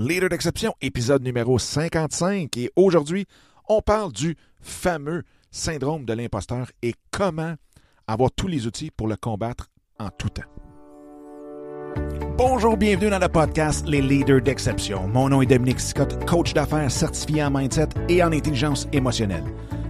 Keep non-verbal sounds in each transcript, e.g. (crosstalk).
Leader d'exception, épisode numéro 55. Et aujourd'hui, on parle du fameux syndrome de l'imposteur et comment avoir tous les outils pour le combattre en tout temps. Bonjour, bienvenue dans le podcast Les Leaders d'exception. Mon nom est Dominique Scott, coach d'affaires certifié en mindset et en intelligence émotionnelle.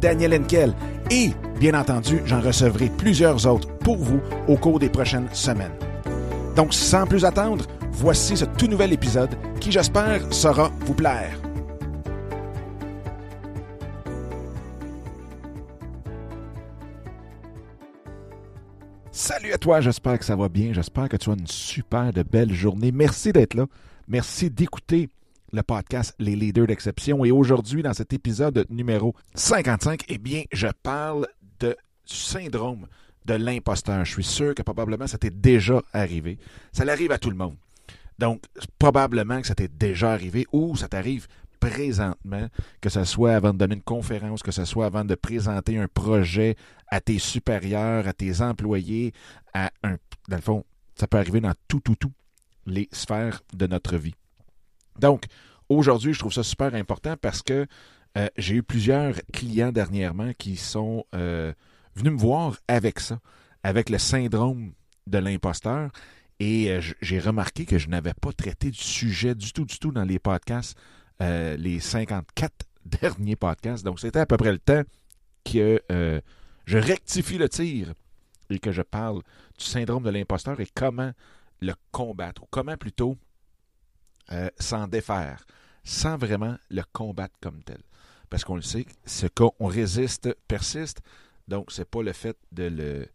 Daniel Henkel et, bien entendu, j'en recevrai plusieurs autres pour vous au cours des prochaines semaines. Donc, sans plus attendre, voici ce tout nouvel épisode qui, j'espère, saura vous plaire. Salut à toi, j'espère que ça va bien, j'espère que tu as une super de belle journée. Merci d'être là, merci d'écouter le podcast Les Leaders d'exception. Et aujourd'hui, dans cet épisode numéro 55, eh bien, je parle de, syndrome de l'imposteur. Je suis sûr que probablement ça t'est déjà arrivé. Ça l'arrive à tout le monde. Donc, probablement que ça t'est déjà arrivé ou ça t'arrive présentement, que ce soit avant de donner une conférence, que ce soit avant de présenter un projet à tes supérieurs, à tes employés, à un. Dans le fond, ça peut arriver dans tout, tout, tout les sphères de notre vie. Donc, aujourd'hui, je trouve ça super important parce que euh, j'ai eu plusieurs clients dernièrement qui sont euh, venus me voir avec ça, avec le syndrome de l'imposteur. Et euh, j'ai remarqué que je n'avais pas traité du sujet du tout, du tout dans les podcasts, les 54 (laughs) derniers podcasts. Donc, c'était à peu près le temps que je rectifie le tir et que je parle du syndrome de l'imposteur et comment le combattre, ou comment plutôt s'en défaire, sans vraiment le combattre comme tel. Parce qu'on le sait, ce qu'on résiste persiste. Donc, c'est pas le fait de le,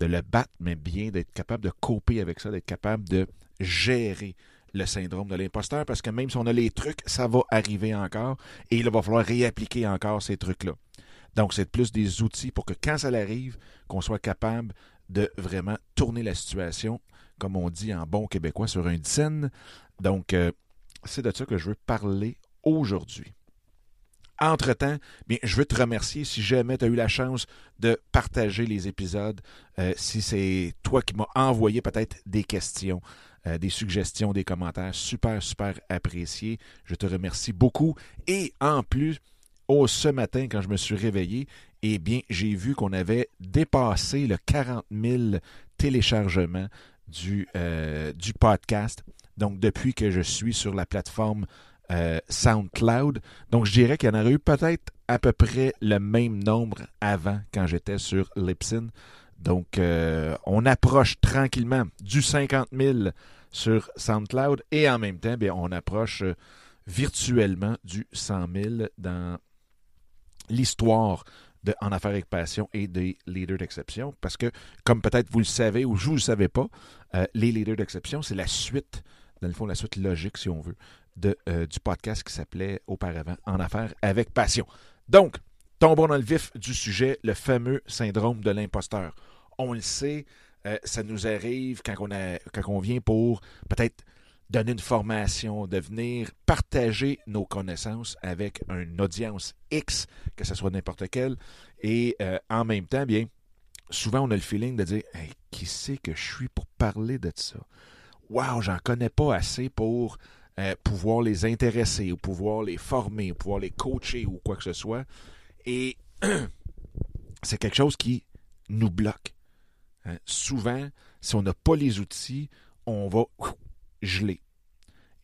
de le battre, mais bien d'être capable de coper avec ça, d'être capable de gérer le syndrome de l'imposteur, parce que même si on a les trucs, ça va arriver encore et il va falloir réappliquer encore ces trucs-là. Donc, c'est plus des outils pour que quand ça arrive, qu'on soit capable de vraiment tourner la situation, comme on dit en bon québécois, sur un dizaine. Donc, euh, c'est de ça que je veux parler aujourd'hui. Entre-temps, bien, je veux te remercier si jamais tu as eu la chance de partager les épisodes, euh, si c'est toi qui m'as envoyé peut-être des questions, euh, des suggestions, des commentaires, super, super apprécié. Je te remercie beaucoup. Et en plus, oh, ce matin, quand je me suis réveillé, eh bien, j'ai vu qu'on avait dépassé le 40 000 téléchargements du, euh, du podcast. Donc, depuis que je suis sur la plateforme euh, SoundCloud. Donc, je dirais qu'il y en aurait eu peut-être à peu près le même nombre avant quand j'étais sur Lipsin. Donc, euh, on approche tranquillement du 50 000 sur SoundCloud et en même temps, on approche virtuellement du 100 000 dans l'histoire En Affaires avec Passion et des leaders d'exception. Parce que, comme peut-être vous le savez ou je ne le savais pas, les leaders d'exception, c'est la suite, dans le fond, la suite logique, si on veut, de, euh, du podcast qui s'appelait auparavant En affaires avec passion. Donc, tombons dans le vif du sujet, le fameux syndrome de l'imposteur. On le sait, euh, ça nous arrive quand on, a, quand on vient pour peut-être donner une formation, de venir partager nos connaissances avec une audience X, que ce soit n'importe quelle, et euh, en même temps, bien, souvent on a le feeling de dire qui c'est que je suis pour parler de ça? Waouh, j'en connais pas assez pour euh, pouvoir les intéresser ou pouvoir les former ou pouvoir les coacher ou quoi que ce soit. Et (clears throat) c'est quelque chose qui nous bloque. Hein. Souvent, si on n'a pas les outils, on va geler.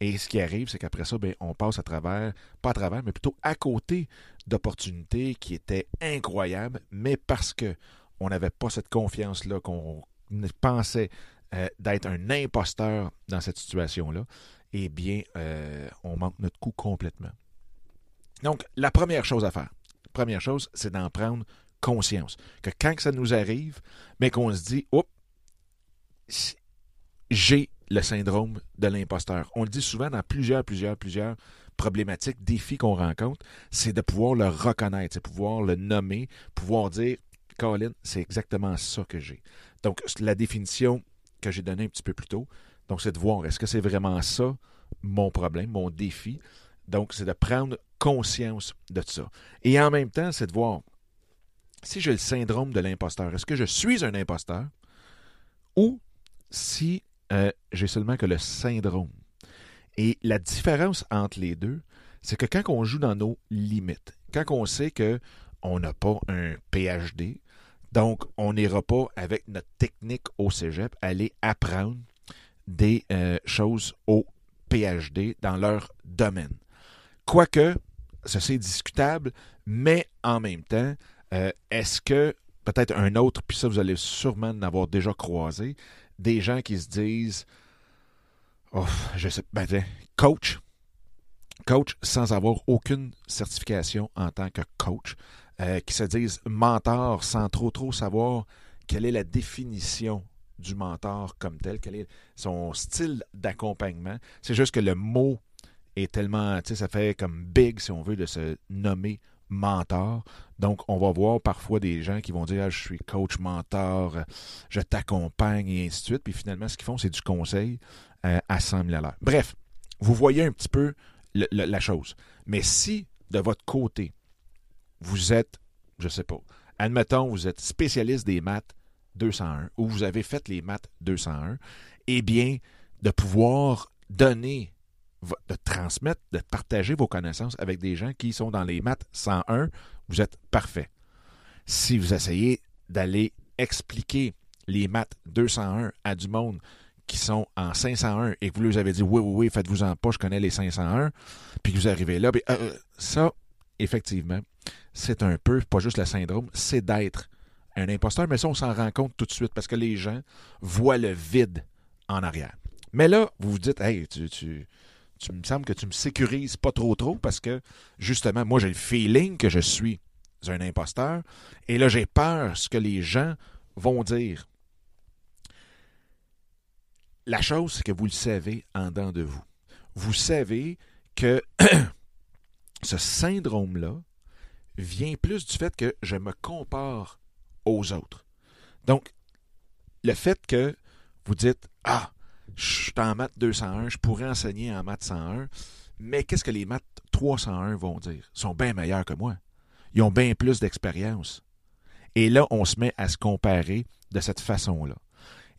Et ce qui arrive, c'est qu'après ça, ben, on passe à travers, pas à travers, mais plutôt à côté d'opportunités qui étaient incroyables, mais parce que on n'avait pas cette confiance-là, qu'on pensait euh, d'être un imposteur dans cette situation-là, eh bien, euh, on manque notre coup complètement. Donc, la première chose à faire, première chose, c'est d'en prendre conscience. Que quand ça nous arrive, mais qu'on se dit, oups, j'ai le syndrome de l'imposteur. On le dit souvent dans plusieurs, plusieurs, plusieurs problématiques, défis qu'on rencontre, c'est de pouvoir le reconnaître, c'est pouvoir le nommer, pouvoir dire, Colin, c'est exactement ça que j'ai. Donc, la définition que j'ai donnée un petit peu plus tôt, donc c'est de voir, est-ce que c'est vraiment ça mon problème, mon défi? Donc, c'est de prendre conscience de ça. Et en même temps, c'est de voir, si j'ai le syndrome de l'imposteur, est-ce que je suis un imposteur ou si euh, j'ai seulement que le syndrome. Et la différence entre les deux, c'est que quand on joue dans nos limites, quand on sait qu'on n'a pas un PhD, donc on n'ira pas avec notre technique au cégep aller apprendre des euh, choses au PhD dans leur domaine. Quoique, ceci est discutable, mais en même temps, euh, est-ce que peut-être un autre, puis ça vous allez sûrement en avoir déjà croisé, des gens qui se disent oh, je sais ben, coach, coach sans avoir aucune certification en tant que coach, euh, qui se disent mentor sans trop trop savoir quelle est la définition du mentor comme tel, quel est son style d'accompagnement. C'est juste que le mot est tellement, tu sais, ça fait comme big, si on veut, de se nommer mentor. Donc, on va voir parfois des gens qui vont dire ah, Je suis coach, mentor, je t'accompagne et ainsi de suite. Puis finalement, ce qu'ils font, c'est du conseil euh, à 100 000 à Bref, vous voyez un petit peu la chose. Mais si de votre côté, vous êtes, je ne sais pas, admettons, vous êtes spécialiste des maths 201 ou vous avez fait les maths 201, eh bien, de pouvoir donner de transmettre, de partager vos connaissances avec des gens qui sont dans les maths 101, vous êtes parfait. Si vous essayez d'aller expliquer les maths 201 à du monde qui sont en 501 et que vous leur avez dit oui, oui, oui, faites-vous en pas, je connais les 501, puis que vous arrivez là, euh, euh, ça, effectivement, c'est un peu, pas juste le syndrome, c'est d'être un imposteur, mais ça, on s'en rend compte tout de suite parce que les gens voient le vide en arrière. Mais là, vous vous dites, hey, tu, tu, tu me semble que tu me sécurises pas trop trop parce que justement, moi j'ai le feeling que je suis un imposteur et là j'ai peur ce que les gens vont dire. La chose, c'est que vous le savez en dedans de vous. Vous savez que (clears throat) ce syndrome-là vient plus du fait que je me compare aux autres. Donc, le fait que vous dites Ah, je suis en maths 201, je pourrais enseigner en maths 101, mais qu'est-ce que les maths 301 vont dire? Ils sont bien meilleurs que moi. Ils ont bien plus d'expérience. Et là, on se met à se comparer de cette façon-là.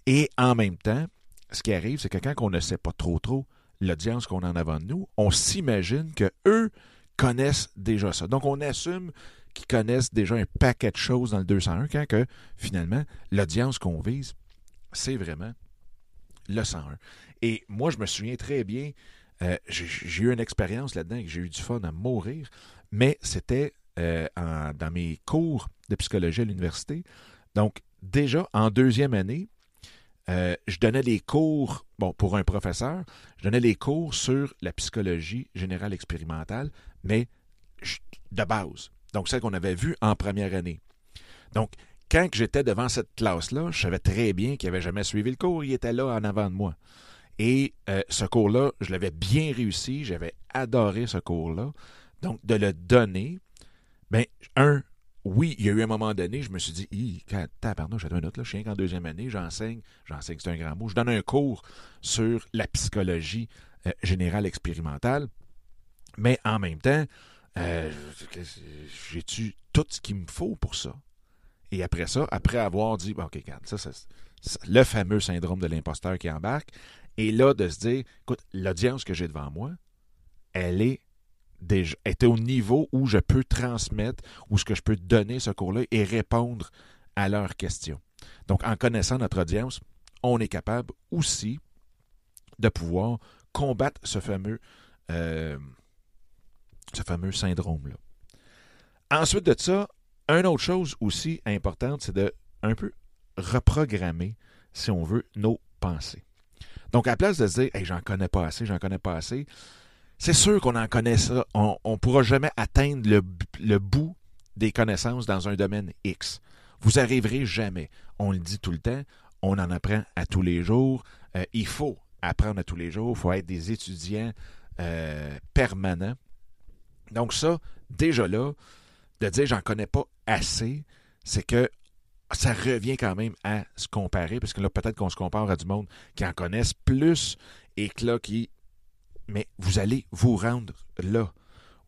Et en même temps, ce qui arrive, c'est que quand on ne sait pas trop trop l'audience qu'on a en avant de nous, on s'imagine que eux connaissent déjà ça. Donc, on assume qu'ils connaissent déjà un paquet de choses dans le 201, quand que, finalement, l'audience qu'on vise, c'est vraiment le 101. Et moi, je me souviens très bien, euh, j'ai eu une expérience là-dedans et j'ai eu du fun à mourir, mais c'était euh, dans mes cours de psychologie à l'université. Donc, déjà en deuxième année, euh, je donnais des cours, bon, pour un professeur, je donnais des cours sur la psychologie générale expérimentale, mais de base. Donc, celle qu'on avait vue en première année. Donc, quand j'étais devant cette classe-là, je savais très bien qu'il n'avait jamais suivi le cours, il était là en avant de moi. Et euh, ce cours-là, je l'avais bien réussi, j'avais adoré ce cours-là. Donc, de le donner, ben, un, oui, il y a eu un moment donné, je me suis dit, pardon, j'ai un autre, là, je suis qu'en deuxième année, j'enseigne, j'enseigne, c'est un grand mot, je donne un cours sur la psychologie euh, générale expérimentale, mais en même temps, euh, j'ai-tu tout ce qu'il me faut pour ça? Et après ça, après avoir dit, OK, regarde, ça, c'est le fameux syndrome de l'imposteur qui embarque, et là, de se dire, écoute, l'audience que j'ai devant moi, elle est déjà était au niveau où je peux transmettre, où ce que je peux donner ce cours-là et répondre à leurs questions. Donc, en connaissant notre audience, on est capable aussi de pouvoir combattre ce fameux, euh, ce fameux syndrome-là. Ensuite de ça, une autre chose aussi importante, c'est de un peu reprogrammer, si on veut, nos pensées. Donc, à la place de se dire, hey, j'en connais pas assez, j'en connais pas assez, c'est sûr qu'on en connaît ça. On ne pourra jamais atteindre le, bout des connaissances dans un domaine X. Vous arriverez jamais. On le dit tout le temps, on en apprend à tous les jours. Euh, il faut apprendre à tous les jours, il faut être des étudiants euh, permanents. Donc ça, déjà là, de dire j'en connais pas assez, c'est que ça revient quand même à se comparer, parce que là, peut-être qu'on se compare à du monde qui en connaissent plus et que là, qui. Mais vous allez vous rendre là.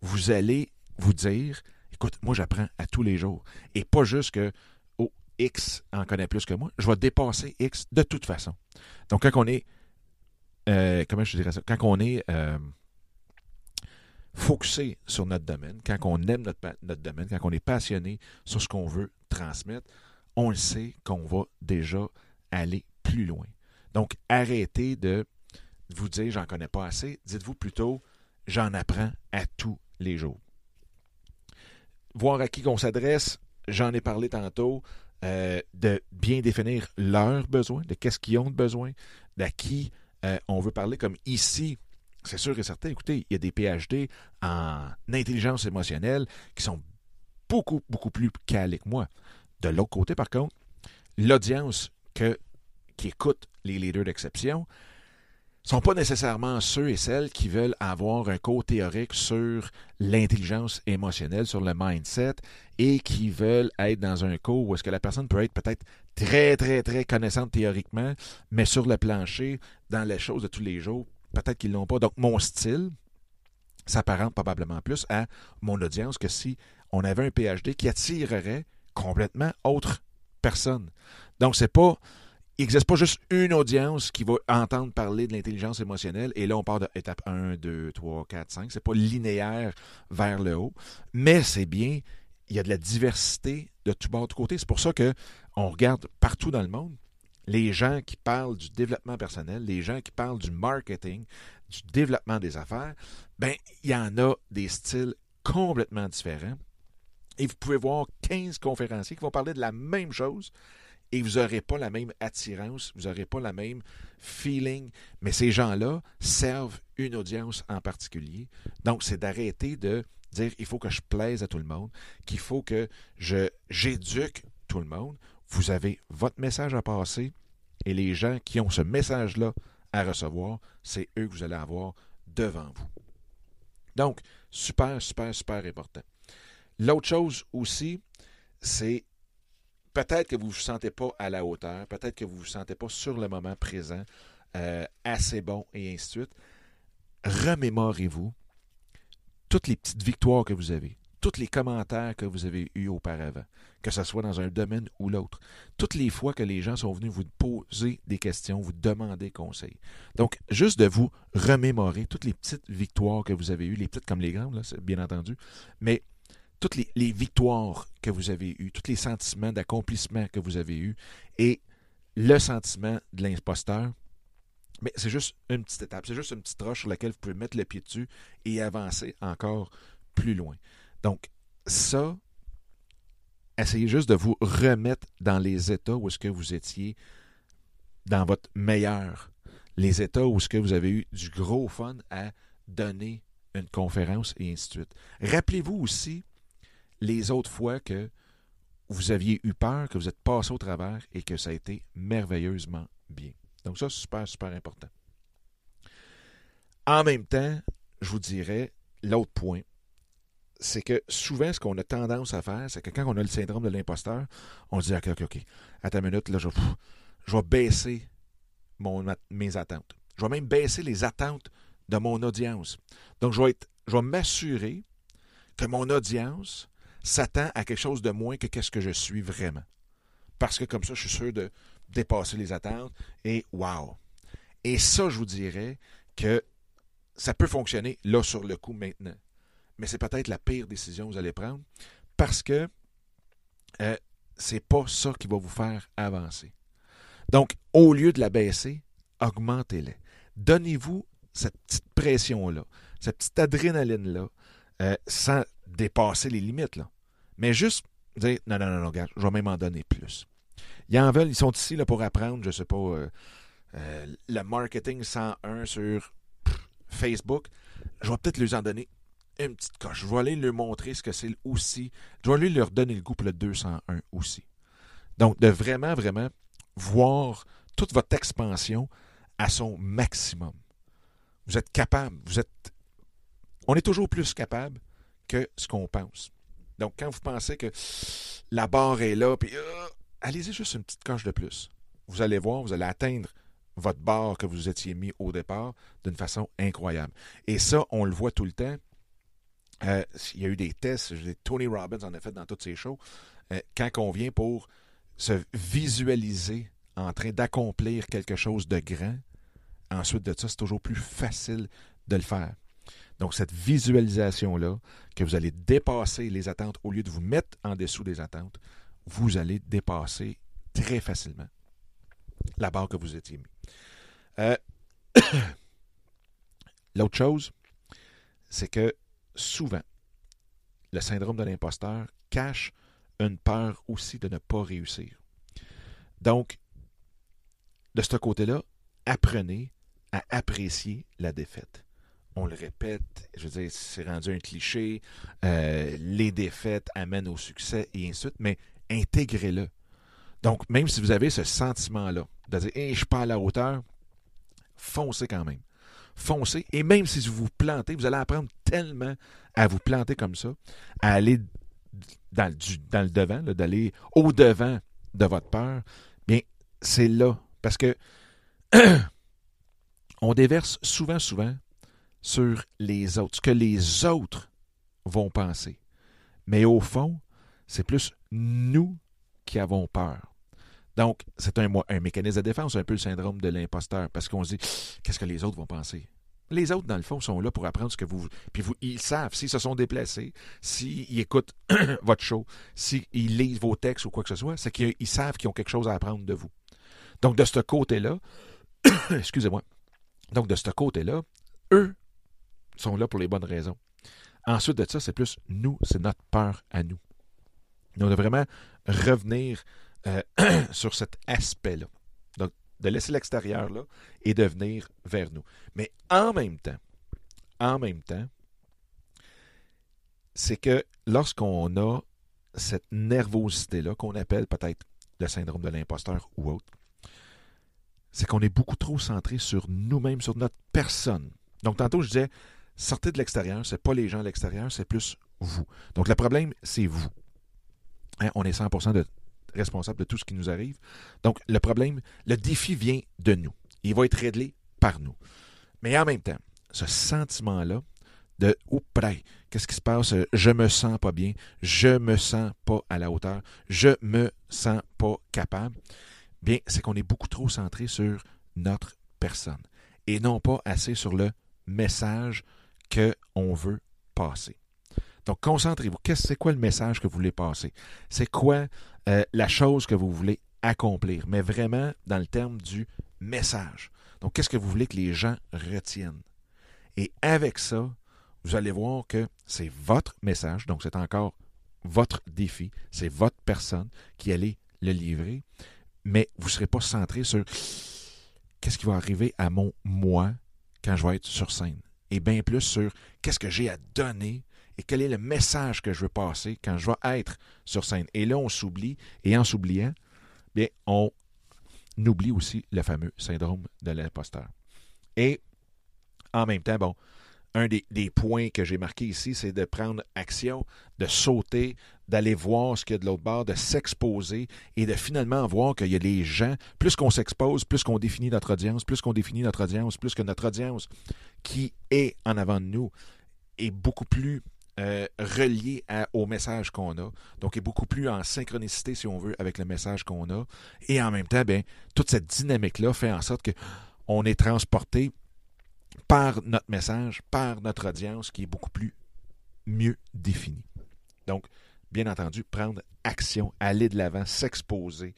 Vous allez vous dire écoute, moi, j'apprends à tous les jours. Et pas juste que oh, X en connaît plus que moi. Je vais dépasser X de toute façon. Donc, quand on est. Euh, comment je dirais ça? Quand on est. Euh, focusé sur notre domaine, quand on aime notre, notre domaine, quand on est passionné sur ce qu'on veut transmettre, on le sait qu'on va déjà aller plus loin. Donc, arrêtez de vous dire j'en connais pas assez. Dites-vous plutôt j'en apprends à tous les jours. Voir à qui qu'on s'adresse, j'en ai parlé tantôt, euh, de bien définir leurs besoins, de qu'est-ce qu'ils ont de besoin, d'à qui euh, on veut parler. Comme ici, c'est sûr et certain, écoutez, il y a des PhD en intelligence émotionnelle qui sont beaucoup, beaucoup plus calés que moi. De l'autre côté, par contre, l'audience qui écoute les leaders d'exception ne sont pas nécessairement ceux et celles qui veulent avoir un cours théorique sur l'intelligence émotionnelle, sur le mindset, et qui veulent être dans un cours où est-ce que la personne peut être peut-être très, très, très connaissante théoriquement, mais sur le plancher, dans les choses de tous les jours, peut-être qu'ils ne l'ont pas. Donc, mon style s'apparente probablement plus à mon audience que si on avait un PhD qui attirerait complètement autre personne. Donc, c'est pas. Il n'existe pas juste une audience qui va entendre parler de l'intelligence émotionnelle et là, on part de étape 1, 2, 3, 4, 5. C'est pas linéaire vers le haut, mais c'est bien. Il y a de la diversité de tout bord, de côté. C'est pour ça qu'on regarde partout dans le monde les gens qui parlent du développement personnel, les gens qui parlent du marketing, du développement des affaires, ben il y en a des styles complètement différents. Et vous pouvez voir 15 conférenciers qui vont parler de la même chose et vous n'aurez pas la même attirance, vous n'aurez pas la même feeling, mais ces gens-là servent une audience en particulier. Donc, c'est d'arrêter de dire il faut que je plaise à tout le monde, qu'il faut que j'éduque tout le monde. Vous avez votre message à passer et les gens qui ont ce message-là à recevoir, c'est eux que vous allez avoir devant vous. Donc, super, super, super important. L'autre chose aussi, c'est peut-être que vous ne vous sentez pas à la hauteur, peut-être que vous ne vous sentez pas sur le moment présent, euh, assez bon et ainsi de suite. Remémorez-vous toutes les petites victoires que vous avez, tous les commentaires que vous avez eus auparavant, que ce soit dans un domaine ou l'autre. Toutes les fois que les gens sont venus vous poser des questions, vous demander conseil. Donc, juste de vous remémorer toutes les petites victoires que vous avez eues, les petites comme les grandes, bien entendu, mais toutes les, les, victoires que vous avez eues, tous les sentiments d'accomplissement que vous avez eus et le sentiment de l'imposteur, mais c'est juste une petite étape, c'est juste une petite roche sur laquelle vous pouvez mettre le pied dessus et avancer encore plus loin. Donc, ça, essayez juste de vous remettre dans les états où est-ce que vous étiez dans votre meilleur, les états où est-ce que vous avez eu du gros fun à donner une conférence et ainsi de suite. Rappelez-vous aussi les autres fois que vous aviez eu peur, que vous êtes passé au travers et que ça a été merveilleusement bien. Donc ça, c'est super, super important. En même temps, je vous dirais l'autre point, c'est que souvent, ce qu'on a tendance à faire, c'est que quand on a le syndrome de l'imposteur, on dit OK, OK, OK, à ta minute, là, je, vais baisser mes attentes. Je vais même baisser les attentes de mon audience. Donc, je vais, m'assurer que mon audience s'attend à quelque chose de moins que qu'est-ce que je suis vraiment. Parce que comme ça, je suis sûr de dépasser les attentes et wow. Et ça, je vous dirais que ça peut fonctionner là sur le coup maintenant mais c'est peut-être la pire décision que vous allez prendre parce que euh, c'est pas ça qui va vous faire avancer. Donc, au lieu de la baisser, augmentez-la. Donnez-vous cette petite pression-là, cette petite adrénaline-là, euh, sans dépasser les limites. Là. Mais juste dire non, non, non, non, regarde, je vais même en donner plus. Ils en veulent, ils sont ici là, pour apprendre, je ne sais pas, euh, euh, le marketing 101 sur Facebook. Je vais peut-être leur en donner une petite coche. Je vais aller leur montrer ce que c'est aussi. Je vais aller leur donner le goût pour le 201 aussi. Donc, de vraiment, vraiment voir toute votre expansion à son maximum. Vous êtes capable, vous êtes. On est toujours plus capable que ce qu'on pense. Donc, quand vous pensez que la barre est là, puis euh, allez-y juste une petite coche de plus. Vous allez voir, vous allez atteindre votre barre que vous étiez mis au départ d'une façon incroyable. Et ça, on le voit tout le temps. Euh, il y a eu des tests, Tony Robbins en a fait dans toutes ses shows. Euh, quand on vient pour se visualiser en train d'accomplir quelque chose de grand, ensuite de ça, c'est toujours plus facile de le faire. Donc, cette visualisation-là, que vous allez dépasser les attentes au lieu de vous mettre en dessous des attentes, vous allez dépasser très facilement la barre que vous étiez mis. Euh, (coughs) l'autre chose, c'est que souvent, le syndrome de l'imposteur cache une peur aussi de ne pas réussir. Donc, de ce côté-là, apprenez à apprécier la défaite. On le répète, je veux dire, c'est rendu un cliché, euh, les défaites amènent au succès et ainsi de suite, mais intégrez-le. Donc, même si vous avez ce sentiment-là, de dire, je suis pas à la hauteur, foncez quand même. Foncez. Et même si vous vous plantez, vous allez apprendre tellement à vous planter comme ça, à aller dans, dans le devant, d'aller au-devant de votre peur. Bien, c'est là. Parce que (clears throat) on déverse souvent, souvent sur les autres, ce que les autres vont penser. Mais au fond, c'est plus nous qui avons peur. Donc, c'est un, mécanisme de défense, un peu le syndrome de l'imposteur, parce qu'on se dit, qu'est-ce que les autres vont penser? Les autres, dans le fond, sont là pour apprendre ce que vous. Puis vous, ils savent s'ils se sont déplacés, s'ils écoutent (clears throat) votre show, s'ils lisent vos textes ou quoi que ce soit, c'est qu'ils savent qu'ils ont quelque chose à apprendre de vous. Donc, de ce côté-là, (clears throat) excusez-moi. Donc, de ce côté-là, eux sont là pour les bonnes raisons. Ensuite de ça, c'est plus nous, c'est notre peur à nous. on doit vraiment revenir euh, (clears throat) sur cet aspect-là. Donc, de laisser l'extérieur là et de venir vers nous. Mais en même temps, en même temps, c'est que lorsqu'on a cette nervosité-là, qu'on appelle peut-être le syndrome de l'imposteur ou autre, c'est qu'on est beaucoup trop centré sur nous-mêmes, sur notre personne. Donc, tantôt, je disais, sortez de l'extérieur, c'est pas les gens à l'extérieur, c'est plus vous. Donc, le problème, c'est vous. Hein, on est 100% de responsable de tout ce qui nous arrive. Donc, le problème, le défi vient de nous. Il va être réglé par nous. Mais en même temps, ce sentiment-là de ou près, qu'est-ce qui se passe? Je me sens pas bien, je me sens pas à la hauteur, je me sens pas capable. Bien, c'est qu'on est beaucoup trop centré sur notre personne et non pas assez sur le message qu'on veut passer. Donc, concentrez-vous. C'est quoi le message que vous voulez passer? C'est quoi euh, la chose que vous voulez accomplir? Mais vraiment dans le terme du message. Donc, qu'est-ce que vous voulez que les gens retiennent? Et avec ça, vous allez voir que c'est votre message, donc c'est encore votre défi, c'est votre personne qui allait le livrer, mais vous ne serez pas centré sur qu'est-ce qui va arriver à mon moi quand je vais être sur scène, et bien plus sur qu'est-ce que j'ai à donner et quel est le message que je veux passer quand je vais être sur scène? Et là, on s'oublie, et en s'oubliant, bien, on oublie aussi le fameux syndrome de l'imposteur. Et en même temps, bon, un des, points que j'ai marqué ici, c'est de prendre action, de sauter, d'aller voir ce qu'il y a de l'autre bord, de s'exposer et de finalement voir qu'il y a des gens, plus qu'on s'expose, plus qu'on définit notre audience, plus qu'on définit notre audience, plus que notre audience qui est en avant de nous est beaucoup plus euh, relié au message qu'on a. Donc, est beaucoup plus en synchronicité, si on veut, avec le message qu'on a. Et en même temps, bien, toute cette dynamique-là fait en sorte qu'on est transporté par notre message, par notre audience qui est beaucoup plus mieux définie. Donc, bien entendu, prendre action, aller de l'avant, s'exposer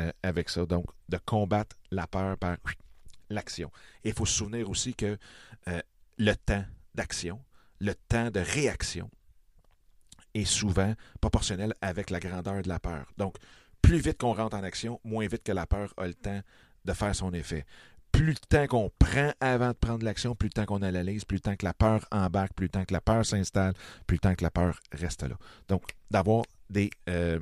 euh, avec ça. Donc, de combattre la peur par l'action. Il faut se souvenir aussi que euh, le temps d'action, le temps de réaction est souvent proportionnel avec la grandeur de la peur. Donc, plus vite qu'on rentre en action, moins vite que la peur a le temps de faire son effet. Plus le temps qu'on prend avant de prendre l'action, plus le temps qu'on analyse, plus le temps que la peur embarque, plus le temps que la peur s'installe, plus le temps que la peur reste là. Donc, d'avoir des, euh,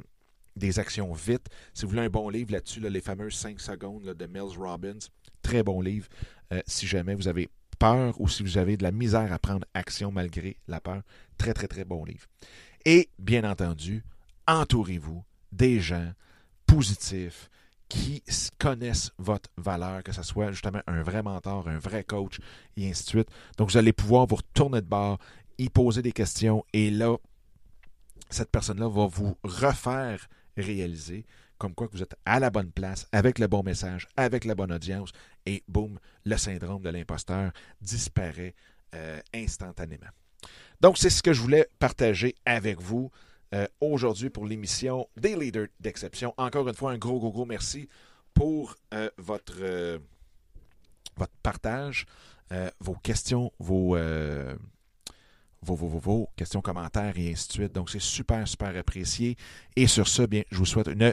des actions vite. Si vous voulez un bon livre là-dessus, les fameuses 5 secondes de Mills Robbins, très bon livre euh, si jamais vous avez peur ou si vous avez de la misère à prendre action malgré la peur. Très, très, très bon livre. Et bien entendu, entourez-vous des gens positifs qui connaissent votre valeur, que ce soit justement un vrai mentor, un vrai coach, et ainsi de suite. Donc, vous allez pouvoir vous retourner de bord, y poser des questions, et là, cette personne-là va vous refaire réaliser comme quoi que vous êtes à la bonne place, avec le bon message, avec la bonne audience, et boum, le syndrome de l'imposteur disparaît euh, instantanément. Donc, c'est ce que je voulais partager avec vous euh, aujourd'hui pour l'émission des leaders d'exception. Encore une fois, un gros, gros, gros merci pour euh, votre, votre partage, vos questions, vos, vos, vos, vos, questions, commentaires et ainsi de suite. Donc, c'est super, super apprécié. Et sur ce, bien, je vous souhaite une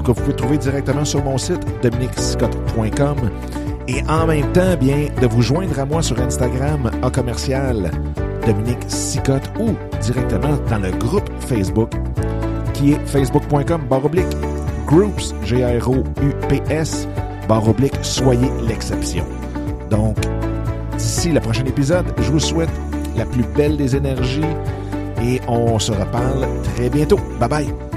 Donc, vous pouvez trouver directement sur mon site dominicscott.com et en même temps, bien, de vous joindre à moi sur Instagram à commercial Dominique Sicotte ou directement dans le groupe Facebook qui est facebook.com barre oblique groups, G-R-O-U-P-S, barre oblique, soyez l'exception. Donc, d'ici le prochain épisode, je vous souhaite la plus belle des énergies et on se reparle très bientôt. Bye bye!